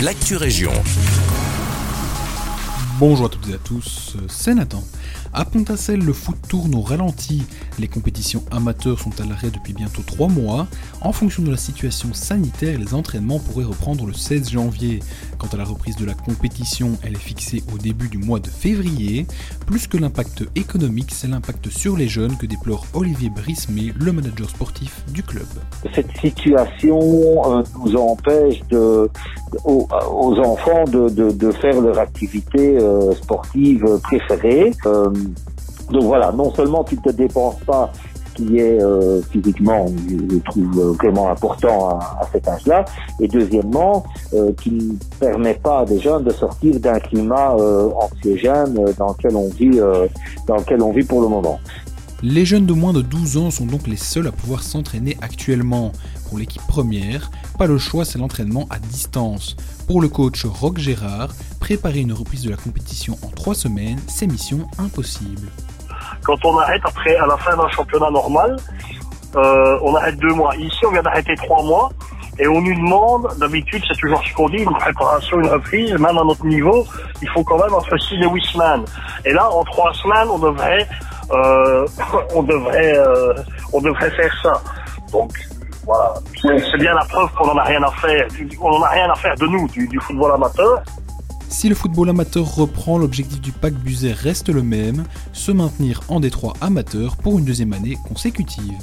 l'actu région. Bonjour à toutes et à tous, c'est Nathan. À Pontacelle, le foot tourne au ralenti. Les compétitions amateurs sont à l'arrêt depuis bientôt 3 mois. En fonction de la situation sanitaire, les entraînements pourraient reprendre le 16 janvier. Quant à la reprise de la compétition, elle est fixée au début du mois de février. Plus que l'impact économique, c'est l'impact sur les jeunes que déplore Olivier Brismé, le manager sportif du club. Cette situation euh, nous empêche aux, enfants de, faire leur activité euh, sportive préférée. Euh, donc voilà, non seulement tu ne te dépenses pas ce qui est euh, physiquement, je, trouve euh, vraiment important à, cet âge-là, et deuxièmement, euh, qui ne permet pas à des jeunes de sortir d'un climat anxiogène dans lequel on vit, dans lequel on vit pour le moment. Les jeunes de moins de 12 ans sont donc les seuls à pouvoir s'entraîner actuellement. Pour l'équipe première, pas le choix, c'est l'entraînement à distance. Pour le coach Rock Gérard, préparer une reprise de la compétition en trois semaines, c'est mission impossible. Quand on arrête après, à la fin d'un championnat normal, euh, on arrête deux mois. Ici, on vient d'arrêter trois mois. Et on nous demande, d'habitude, c'est toujours ce qu'on dit, une préparation, une reprise, même à notre niveau, il faut quand même entre six et huit semaines. Et là, en trois semaines, on devrait, euh, on devrait, euh, on devrait faire ça. Donc, voilà. C'est bien la preuve qu'on n'en a rien à faire. On n'en a rien à faire de nous, du football amateur. Si le football amateur reprend, l'objectif du PAC Buzet reste le même, se maintenir en détroit amateur pour une deuxième année consécutive.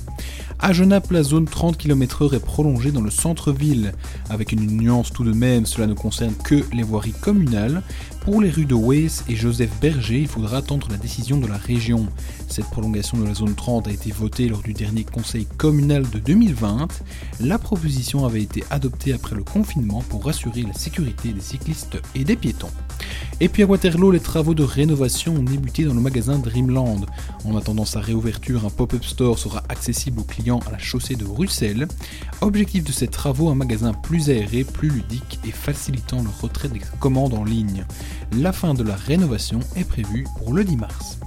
À Genappe, la zone 30 km/h est prolongée dans le centre-ville. Avec une nuance tout de même, cela ne concerne que les voiries communales. Pour les rues de Weiss et Joseph Berger, il faudra attendre la décision de la région. Cette prolongation de la zone 30 a été votée lors du dernier conseil communal de 2020. La proposition avait été adoptée après le confinement pour rassurer la sécurité des cyclistes et des piétons. Et puis à Waterloo, les travaux de rénovation ont débuté dans le magasin Dreamland. En attendant sa réouverture, un pop-up store sera accessible aux clients à la chaussée de Bruxelles. Objectif de ces travaux, un magasin plus aéré, plus ludique et facilitant le retrait des commandes en ligne. La fin de la rénovation est prévue pour le 10 mars.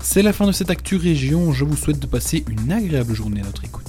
C'est la fin de cette Actu Région, je vous souhaite de passer une agréable journée à notre écoute.